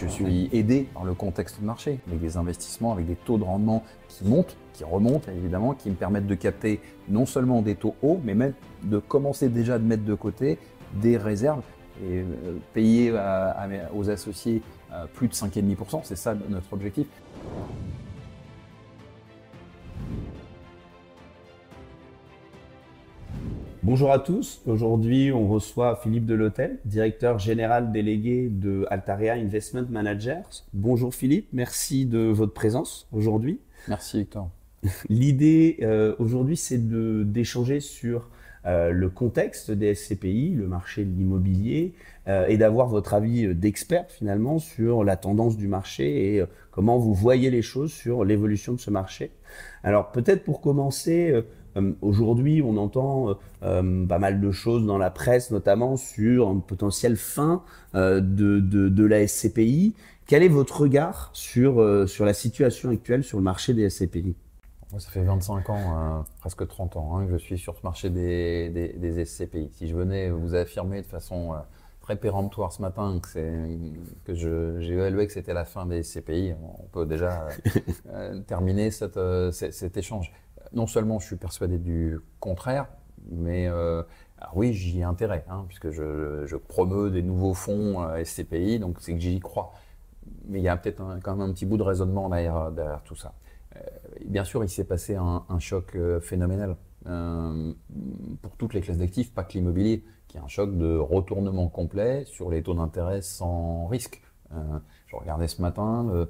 Je suis aidé par le contexte de marché, avec des investissements, avec des taux de rendement qui montent, qui remontent évidemment, qui me permettent de capter non seulement des taux hauts, mais même de commencer déjà à mettre de côté des réserves et euh, payer aux associés euh, plus de 5,5%. C'est ça notre objectif. Bonjour à tous. Aujourd'hui, on reçoit Philippe Delhotel, directeur général délégué de Altaria Investment Managers. Bonjour Philippe, merci de votre présence aujourd'hui. Merci Victor. L'idée euh, aujourd'hui, c'est d'échanger sur euh, le contexte des SCPI, le marché de l'immobilier, euh, et d'avoir votre avis d'expert finalement sur la tendance du marché et comment vous voyez les choses sur l'évolution de ce marché. Alors peut-être pour commencer, aujourd'hui, on entend euh, euh, pas mal de choses dans la presse, notamment sur une potentielle fin de, de, la SCPI. Quel est votre regard sur, sur la situation actuelle sur le marché des SCPI ça fait 25 ans, presque 30 ans, hein, que je suis sur ce marché des, des, SCPI. Si je venais vous affirmer de façon très péremptoire ce matin que, que j'ai évalué que c'était la fin des SCPI, on peut déjà terminer cette, cet échange non seulement je suis persuadé du contraire, mais euh, oui, j'y ai intérêt, hein, puisque je, je, des nouveaux fonds euh, SCPI, donc c'est que j'y crois. Mais il y a peut-être quand même un petit bout de raisonnement derrière, tout ça. Euh, bien sûr, il s'est passé un, choc phénoménal pour toutes les classes d'actifs, pas que l'immobilier, qui est un choc de retournement complet sur les taux d'intérêt sans risque. je regardais ce matin,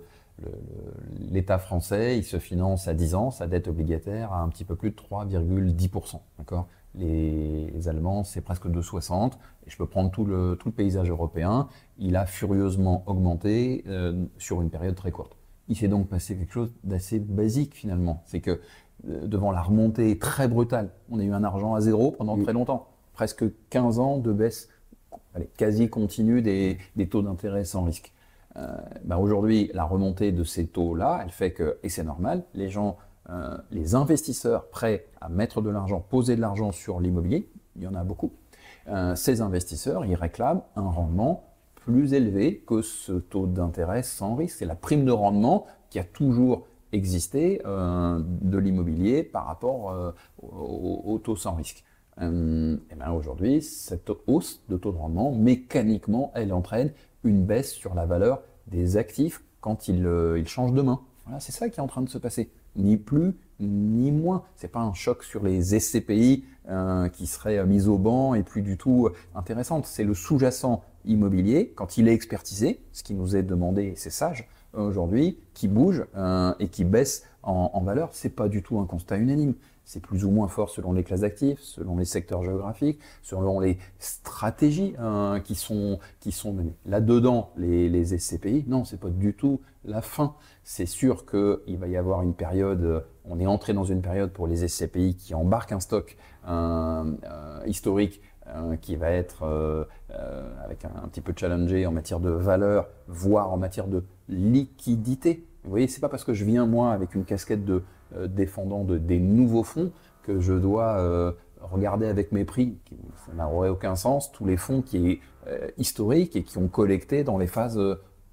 l'État français, il se finance à 10 ans, sa dette obligataire à un petit peu plus de 3,10%. D'accord? Les, Allemands, c'est presque 2,60. Et je peux prendre tout le, tout le paysage européen. Il a furieusement augmenté euh, sur une période très courte. Il s'est donc passé quelque chose d'assez basique finalement. C'est que euh, devant la remontée très brutale, on a eu un argent à zéro pendant très longtemps. Presque 15 ans de baisse quasi continue des, des taux d'intérêt sans risque. Euh, bah, aujourd'hui, la remontée de ces taux-là, elle fait que, et c'est normal, les gens, euh, les investisseurs prêts à mettre de l'argent, poser de l'argent sur l'immobilier, il y en a beaucoup, euh, ces investisseurs, ils réclament un rendement plus élevé que ce taux d'intérêt sans risque. C'est la prime de rendement qui a toujours existé de l'immobilier par rapport au, taux sans risque. et ben aujourd'hui, cette hausse de taux de rendement, mécaniquement, elle entraîne une baisse sur la valeur des actifs quand ils, euh, changent de main. Voilà, c'est ça qui est en train de se passer. Ni plus, ni moins. C'est pas un choc sur les SCPI euh, qui serait mis au banc et plus du tout intéressante. C'est le sous-jacent immobilier, quand il est expertisé, ce qui nous est demandé, c'est sage, aujourd'hui, qui bouge euh, et qui baisse en, en valeur. C'est pas du tout un constat unanime c'est plus ou moins fort selon les classes d'actifs, selon les secteurs géographiques, selon les stratégies hein, qui sont qui sont menées. Là-dedans, les, SCPI, non, c'est pas du tout la fin. C'est sûr qu'il va y avoir une période, on est entré dans une période pour les SCPI qui embarquent un stock euh, historique euh, qui va être euh, avec un, un, petit peu challengé en matière de valeur, voire en matière de liquidité. Vous voyez, c'est pas parce que je viens moi avec une casquette de euh, défendant de, des nouveaux fonds que je dois euh, regarder avec mépris. Ça n'aurait aucun sens. Tous les fonds qui est euh, historiques et qui ont collecté dans les phases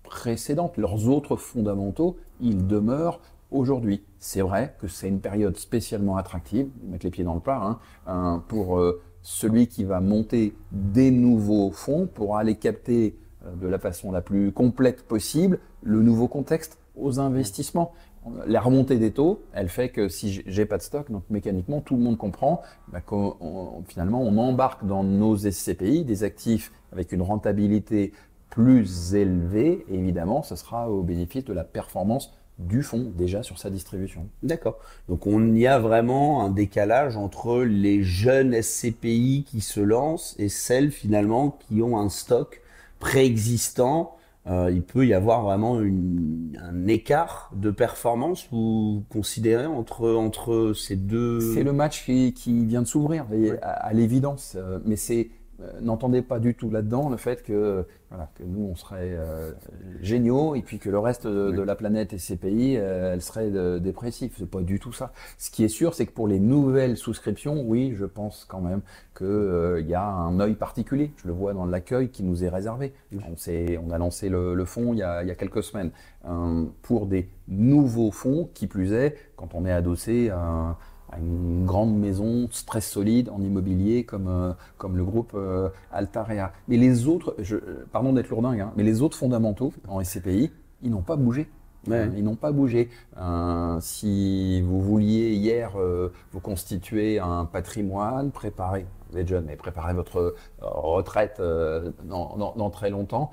précédentes, leurs autres fondamentaux, ils demeurent aujourd'hui. C'est vrai que c'est une période spécialement attractive, mettre les pieds dans le plat, hein, pour celui qui va monter des nouveaux fonds pour aller capter de la façon la plus complète possible le nouveau contexte aux investissements la remontée des taux, elle fait que si j'ai pas de stock, donc mécaniquement tout le monde comprend bah, finalement on embarque dans nos SCPI des actifs avec une rentabilité plus élevée. Évidemment, ce sera au bénéfice de la performance du fonds déjà sur sa distribution. D'accord. Donc on y a vraiment un décalage entre les jeunes SCPI qui se lancent et celles finalement qui ont un stock préexistant euh, il peut y avoir vraiment un écart de performance vous considérez entre, entre ces deux C'est le match qui, vient de s'ouvrir, à, l'évidence. Euh, mais c'est n'entendez pas du tout là-dedans le fait que, voilà, que nous, on serait euh, géniaux et puis que le reste de, la planète et ses pays, euh, elle serait de, dépressif. C'est pas du tout ça. Ce qui est sûr, c'est que pour les nouvelles souscriptions, oui, je pense quand même qu'il y a un œil particulier. Je le vois dans l'accueil qui nous est réservé. On, on a lancé le, fonds il y a, il y a quelques semaines pour des nouveaux fonds, qui plus est, quand on est adossé à une grande maison très solide en immobilier comme, euh, comme le groupe euh, Altarea. Mais les autres, je, pardon d'être lourdingue, hein, mais les autres fondamentaux en SCPI, ils n'ont pas bougé. Ils n'ont pas bougé. Euh, si vous vouliez hier vous constituer un patrimoine, préparer, vous êtes jeune, mais préparer votre retraite dans, dans, très longtemps,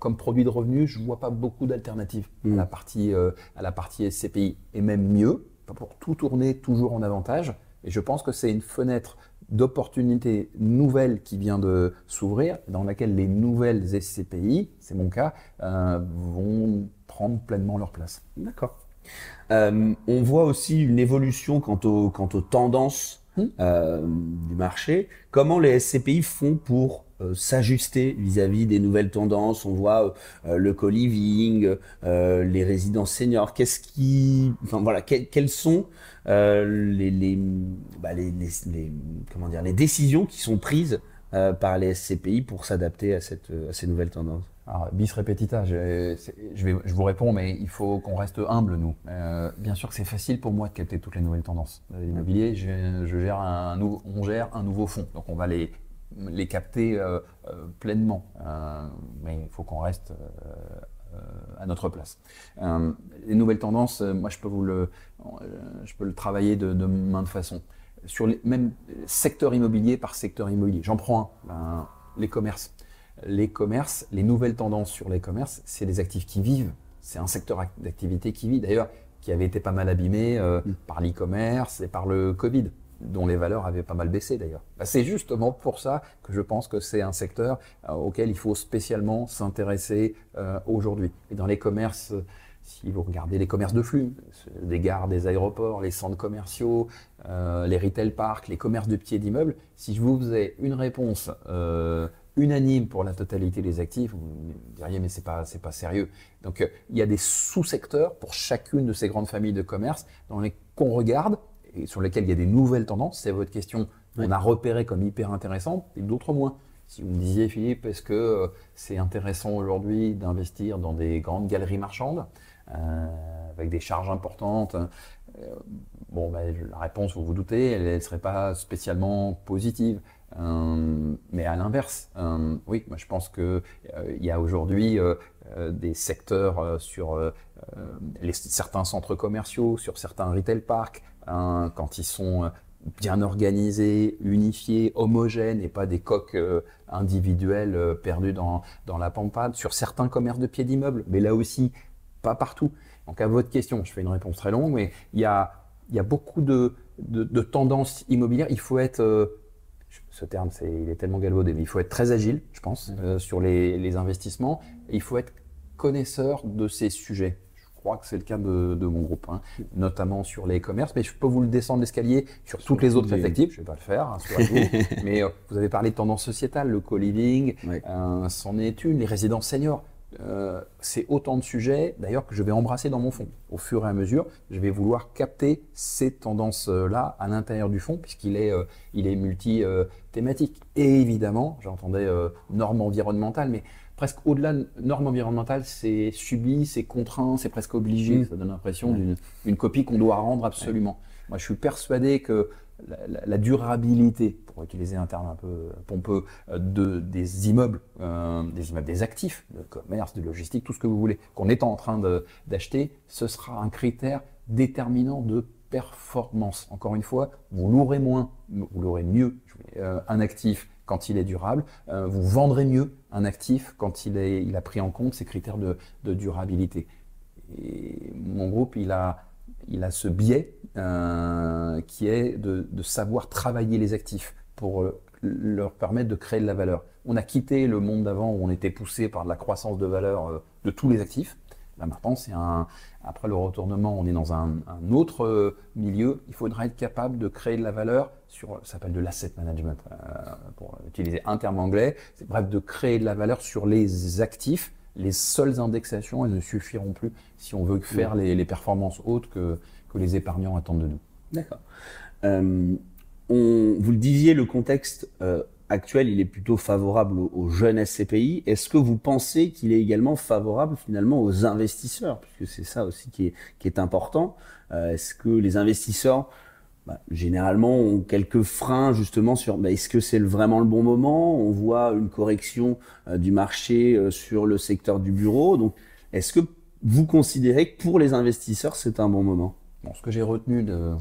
comme produit de revenu, je ne vois pas beaucoup d'alternatives à mmh. la partie à la partie SCPI. Et même mieux, pour tout tourner toujours en avantage. Et je pense que c'est une fenêtre d'opportunité nouvelle qui vient de s'ouvrir, dans laquelle les nouvelles SCPI, c'est mon cas, euh, vont prendre pleinement leur place. D'accord. Euh, on voit aussi une évolution quant, quant aux tendances hum. euh, du marché. Comment les SCPI font pour s'ajuster vis-à-vis des nouvelles tendances. On voit euh, le co-living, euh, les résidences seniors. Qu'est-ce qui, enfin voilà, quelles sont les, bah, les, comment dire, les décisions qui sont prises par les SCPI pour s'adapter à, cette, à ces nouvelles tendances? Alors, bis repetita, je, vais, je vous réponds, mais il faut qu'on reste humble, nous. bien sûr que c'est facile pour moi de capter toutes les nouvelles tendances. L'immobilier, je, gère un, on gère un nouveau fonds, donc on va les les capter euh, euh, pleinement. Euh, mais il faut qu'on reste à notre place. les nouvelles tendances, moi je peux vous le, je peux le travailler de, de main de façon. Sur les, même secteur immobilier par secteur immobilier. J'en prends un, ben, les commerces. Les commerces, les nouvelles tendances sur les commerces, c'est des actifs qui vivent. C'est un secteur d'activité qui vit. D'ailleurs, qui avait été pas mal abîmé mm. par l'e-commerce et par le Covid dont les valeurs avaient pas mal baissé d'ailleurs. Bah, c'est justement pour ça que je pense que c'est un secteur euh, auquel il faut spécialement s'intéresser euh, aujourd'hui. Et dans les commerces, si vous regardez les commerces de flux, des gares, des aéroports, les centres commerciaux, euh, les retail parks, les commerces de pieds d'immeubles, si je vous faisais une réponse unanime pour la totalité des actifs, vous me diriez mais c'est pas c'est pas sérieux. Donc il y a des sous-secteurs pour chacune de ces grandes familles de commerce dans les qu'on regarde et sur lesquels il y a des nouvelles tendances, c'est votre question, on a repéré comme hyper intéressant, et d'autres moins. Si vous me disiez, Philippe, est-ce que euh, c'est intéressant aujourd'hui d'investir dans des grandes galeries marchandes euh, avec des charges importantes euh, Bon, ben, la réponse, vous vous doutez, elle ne serait pas spécialement positive. mais à l'inverse, oui, moi je pense qu'il il y a aujourd'hui des secteurs sur les, certains centres commerciaux, sur certains retail parks, Hein, quand ils sont euh, bien organisés, unifiés, homogènes et pas des coques euh, individuelles euh, perdues dans, dans la pampade, sur certains commerces de pieds d'immeubles, mais là aussi, pas partout. Donc à votre question, je fais une réponse très longue, mais il y a, il y a beaucoup de, de, tendances immobilières. Il faut être, ce terme, c'est, il est tellement galvaudé, mais il faut être très agile, je pense, sur les, les investissements. Et il faut être connaisseur de ces sujets crois que c'est le cas de, mon groupe, hein. notamment sur les commerces. Mais je peux vous le descendre l'escalier sur, toutes les autres actifs. Je ne vais pas le faire, hein, mais euh, vous avez parlé de tendance sociétale, le co-living, euh, c'en est une, les résidences seniors. Euh, c'est autant de sujets, d'ailleurs, que je vais embrasser dans mon fond. Au fur et à mesure, je vais vouloir capter ces tendances-là à l'intérieur du fond, puisqu'il est, il est multi-thématique. Et évidemment, j'entendais normes environnementales, mais presque au-delà de normes environnementales, c'est subi, c'est contraint, c'est presque obligé. Mm. Ça donne l'impression d'une copie qu'on doit rendre absolument. Moi, je suis persuadé que la, durabilité, pour utiliser un terme un peu pompeux, euh, de, des immeubles, euh, des immeubles, des actifs, de commerce, de logistique, tout ce que vous voulez, qu'on est en train d'acheter, ce sera un critère déterminant de performance. Encore une fois, vous louerez moins, vous louerez mieux euh, un actif quand il est durable, euh, vous vendrez mieux un actif quand il, est, il a pris en compte ces critères de, durabilité. Et mon groupe, il a, il a ce biais euh, qui est de, savoir travailler les actifs pour euh, leur permettre de créer de la valeur. On a quitté le monde d'avant où on était poussé par de la croissance de valeur de tous les actifs. Là maintenant, c'est un, après le retournement, on est dans un, autre euh, milieu. Il faudra être capable de créer de la valeur sur, ça s'appelle de l'asset management, euh, pour utiliser un terme anglais. Bref, de créer de la valeur sur les actifs. Les seules indexations, elles ne suffiront plus si on veut faire les, performances hautes que, que les épargnants attendent de nous. D'accord. Euh, vous le disiez, le contexte actuel, il est plutôt favorable aux, jeunes SCPI. Est-ce que vous pensez qu'il est également favorable finalement aux investisseurs? Puisque c'est ça aussi qui est, important. Euh, est-ce que les investisseurs, bah, généralement, ont quelques freins justement sur bah, est-ce que c'est vraiment le bon moment? On voit une correction euh, du marché euh, sur le secteur du bureau. Donc, est-ce que vous considérez que pour les investisseurs, c'est un bon moment? Bon, Ce que j'ai retenu de,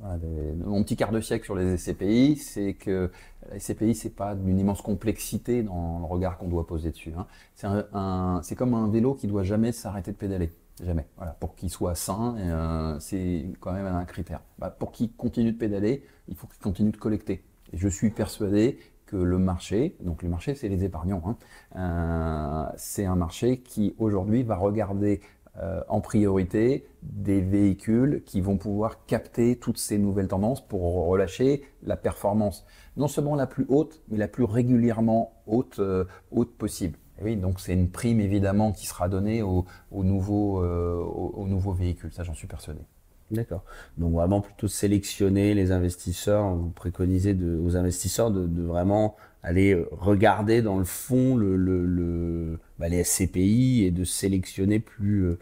mon petit quart de siècle sur les SCPI, c'est que les SCPI, c'est pas d'une immense complexité dans le regard qu'on doit poser dessus. Hein. C'est comme un vélo qui doit jamais s'arrêter de pédaler. Jamais. Voilà. Pour qu'il soit sain, euh, c'est quand même un critère. Bah, pour qu'il continue de pédaler, il faut qu'il continue de collecter. Et je suis persuadé que le marché, donc le marché, c'est les épargnants, hein, euh, c'est un marché qui aujourd'hui va regarder euh, en priorité des véhicules qui vont pouvoir capter toutes ces nouvelles tendances pour relâcher la performance, non seulement la plus haute, mais la plus régulièrement haute, euh, haute possible. oui, donc c'est une prime évidemment qui sera donnée aux, nouveaux, euh, aux, nouveaux véhicules, ça j'en suis persuadé. D'accord. Donc vraiment plutôt sélectionner les investisseurs, vous préconisez aux investisseurs de vraiment aller euh, regarder dans le fond le, le, bah, les SCPI et de sélectionner plus, euh,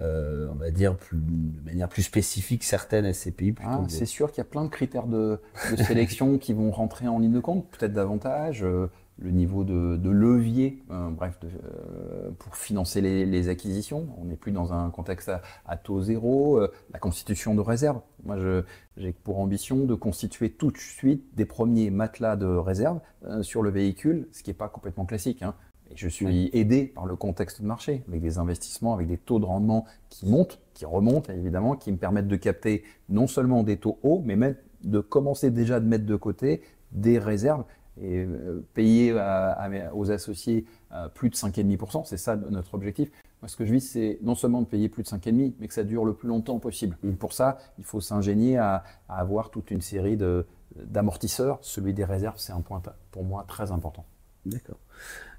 euh, on va dire, plus, de manière plus spécifique certaines SCPI. Ah, c'est sûr qu'il y a plein de critères de, de sélection qui vont rentrer en ligne de compte, peut-être davantage le niveau de, levier, euh, bref, pour financer les, acquisitions. On n'est plus dans un contexte à, taux zéro. La constitution de réserve. Moi, j'ai pour ambition de constituer tout de suite des premiers matelas de réserve sur le véhicule, ce qui n'est pas complètement classique. Hein. Et je suis aidé par le contexte de marché, avec des investissements, avec des taux de rendement qui montent, qui remontent évidemment, qui me permettent de capter non seulement des taux hauts, mais même de commencer déjà de mettre de côté des réserves et euh, payer aux associés euh, plus de 5,5%, c'est ça notre objectif. Moi, ce que je vis, c'est non seulement de payer plus de 5,5%, mais que ça dure le plus longtemps possible. Mmh. Pour ça, il faut s'ingénier à, avoir toute une série d'amortisseurs. Celui des réserves, c'est un point pour moi très important. D'accord.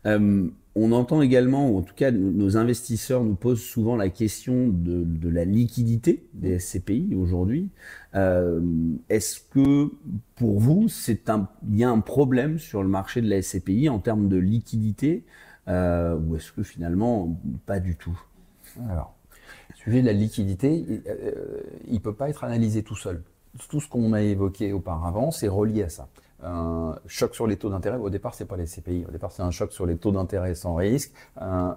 Euh, on entend également, ou en tout cas nos investisseurs nous posent souvent la question de, la liquidité des SCPI aujourd'hui. Euh, est-ce que pour vous, un, il y a un problème sur le marché de la SCPI en termes de liquidité euh, ou est-ce que finalement pas du tout? Alors, le sujet de la liquidité, il ne peut pas être analysé tout seul. Tout ce qu'on a évoqué auparavant, c'est relié à ça un choc sur les taux d'intérêt. Au départ, c'est pas les CPI. Au départ, c'est un choc sur les taux d'intérêt sans risque,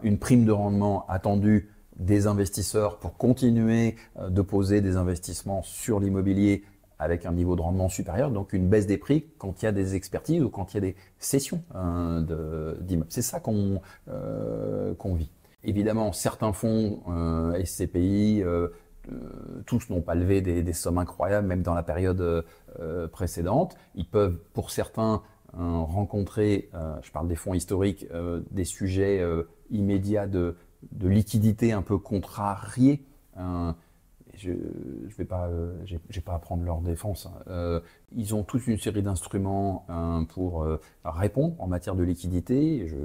une prime de rendement attendue des investisseurs pour continuer euh, de poser des investissements sur l'immobilier avec un niveau de rendement supérieur, donc une baisse des prix quand il y a des expertises ou quand il y a des sessions euh, d'immeubles. C'est ça qu'on euh, vit. Évidemment, certains fonds SCPI euh, tous n'ont pas levé des, sommes incroyables, même dans la période euh, précédente. Ils peuvent, pour certains, euh, rencontrer, je parle des fonds historiques, des sujets immédiats de, liquidité un peu contrariés. je ne vais pas, pas à prendre leur défense. Hein. ils ont toute une série d'instruments pour répondre en matière de liquidité. Je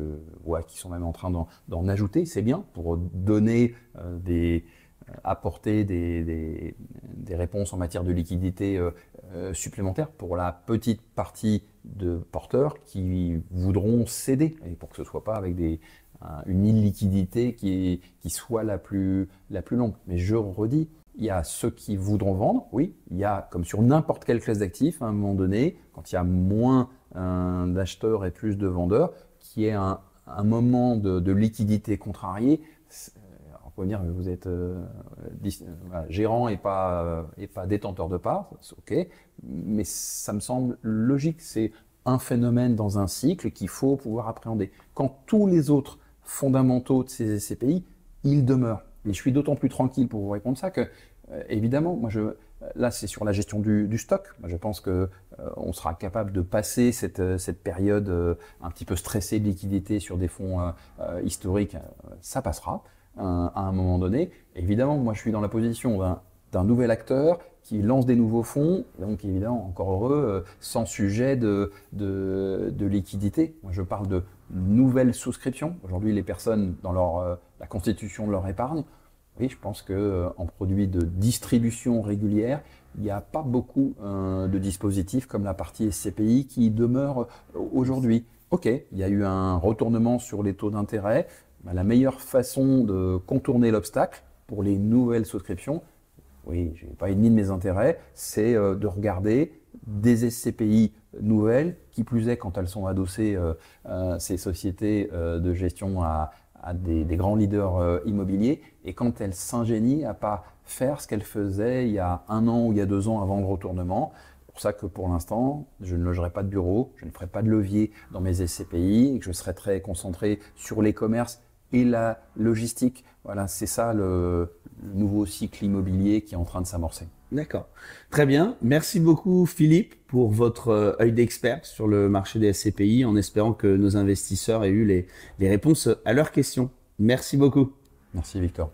vois qu'ils sont même en train d'en ajouter. C'est bien pour donner des apporter des, réponses en matière de liquidité euh, euh, supplémentaires pour la petite partie de porteurs qui voudront céder, et pour que ce ne soit pas avec des, une illiquidité qui, qui soit la plus, la plus longue. Mais je redis, il y a ceux qui voudront vendre, oui, il y a, comme sur n'importe quelle classe d'actifs, à un moment donné, quand il y a moins d'acheteurs et plus de vendeurs, qui est un, un moment de, de liquidité contrariée, pouvez dire vous êtes euh, euh, gérant et pas, euh, et pas détenteur de parts, ok, mais ça me semble logique. C'est un phénomène dans un cycle qu'il faut pouvoir appréhender. Quand tous les autres fondamentaux de ces, ces pays, ils demeurent. Et je suis d'autant plus tranquille pour vous répondre ça que, évidemment, moi je, là c'est sur la gestion du, stock. Je pense que on sera capable de passer cette période un petit peu stressée de liquidité sur des fonds historiques. ça passera. À un moment donné. Évidemment, moi je suis dans la position d'un nouvel acteur qui lance des nouveaux fonds, donc évidemment encore heureux, euh, sans sujet de, de, liquidité. Moi je parle de nouvelles souscriptions. Aujourd'hui les personnes dans leur, euh, la constitution de leur épargne, oui je pense qu'en euh, en produit de distribution régulière, il n'y a pas beaucoup de dispositifs comme la partie SCPI qui demeure aujourd'hui. Ok, il y a eu un retournement sur les taux d'intérêt. Bah, la meilleure façon de contourner l'obstacle pour les nouvelles souscriptions, oui, je n'ai pas ennemi de mes intérêts, c'est euh, de regarder des SCPI nouvelles, qui plus est quand elles sont adossées, euh, euh, ces sociétés de gestion à, des, grands leaders immobiliers, et quand elles s'ingénient à pas faire ce qu'elles faisaient il y a un an ou il y a deux ans avant le retournement. C'est pour ça que pour l'instant, je ne logerai pas de bureau, je ne ferai pas de levier dans mes SCPI, et que je serai très concentré sur les commerces et la logistique. Voilà, c'est ça le, nouveau cycle immobilier qui est en train de s'amorcer. D'accord. Très bien. Merci beaucoup Philippe pour votre euh, œil d'expert sur le marché des SCPI en espérant que nos investisseurs aient eu les, les réponses à leurs questions. Merci beaucoup. Merci Victor.